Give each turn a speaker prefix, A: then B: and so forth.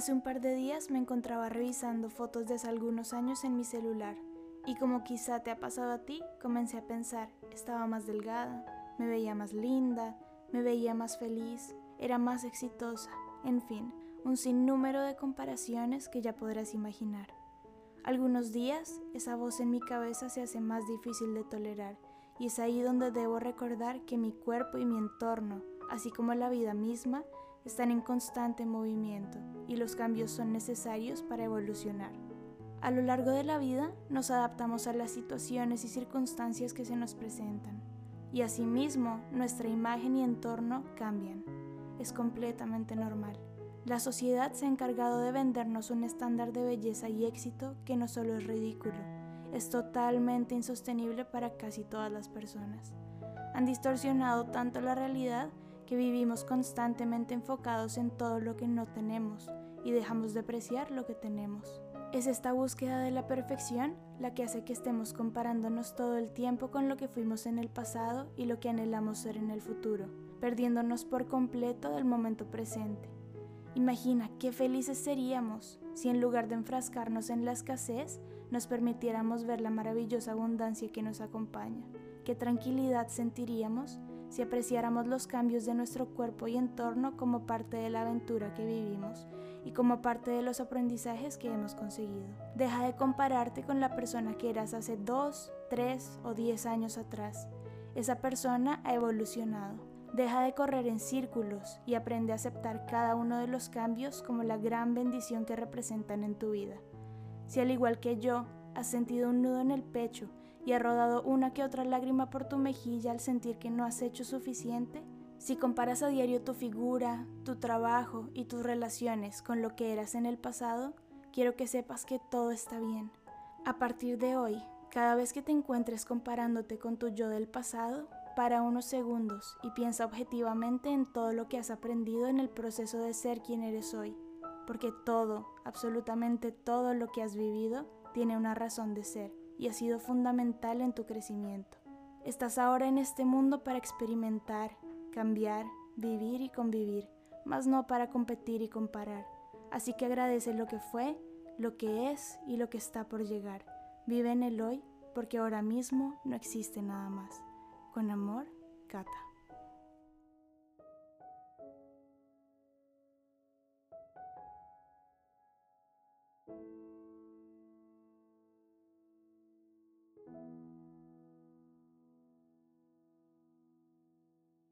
A: Hace un par de días me encontraba revisando fotos de algunos años en mi celular y como quizá te ha pasado a ti, comencé a pensar, estaba más delgada, me veía más linda, me veía más feliz, era más exitosa, en fin, un sinnúmero de comparaciones que ya podrás imaginar. Algunos días esa voz en mi cabeza se hace más difícil de tolerar y es ahí donde debo recordar que mi cuerpo y mi entorno, así como la vida misma, están en constante movimiento y los cambios son necesarios para evolucionar. A lo largo de la vida nos adaptamos a las situaciones y circunstancias que se nos presentan y asimismo nuestra imagen y entorno cambian. Es completamente normal. La sociedad se ha encargado de vendernos un estándar de belleza y éxito que no solo es ridículo, es totalmente insostenible para casi todas las personas. Han distorsionado tanto la realidad que vivimos constantemente enfocados en todo lo que no tenemos y dejamos de apreciar lo que tenemos. Es esta búsqueda de la perfección la que hace que estemos comparándonos todo el tiempo con lo que fuimos en el pasado y lo que anhelamos ser en el futuro, perdiéndonos por completo del momento presente. Imagina qué felices seríamos si en lugar de enfrascarnos en la escasez, nos permitiéramos ver la maravillosa abundancia que nos acompaña. Qué tranquilidad sentiríamos si apreciáramos los cambios de nuestro cuerpo y entorno como parte de la aventura que vivimos y como parte de los aprendizajes que hemos conseguido. Deja de compararte con la persona que eras hace dos, tres o diez años atrás. Esa persona ha evolucionado Deja de correr en círculos y aprende a aceptar cada uno de los cambios como la gran bendición que representan en tu vida. Si al igual que yo has sentido un nudo en el pecho y ha rodado una que otra lágrima por tu mejilla al sentir que no has hecho suficiente, si comparas a diario tu figura, tu trabajo y tus relaciones con lo que eras en el pasado, quiero que sepas que todo está bien. A partir de hoy, cada vez que te encuentres comparándote con tu yo del pasado, para unos segundos y piensa objetivamente en todo lo que has aprendido en el proceso de ser quien eres hoy, porque todo, absolutamente todo lo que has vivido tiene una razón de ser y ha sido fundamental en tu crecimiento. Estás ahora en este mundo para experimentar, cambiar, vivir y convivir, mas no para competir y comparar. Así que agradece lo que fue, lo que es y lo que está por llegar. Vive en el hoy porque ahora mismo no existe nada más. Con amor, Cata.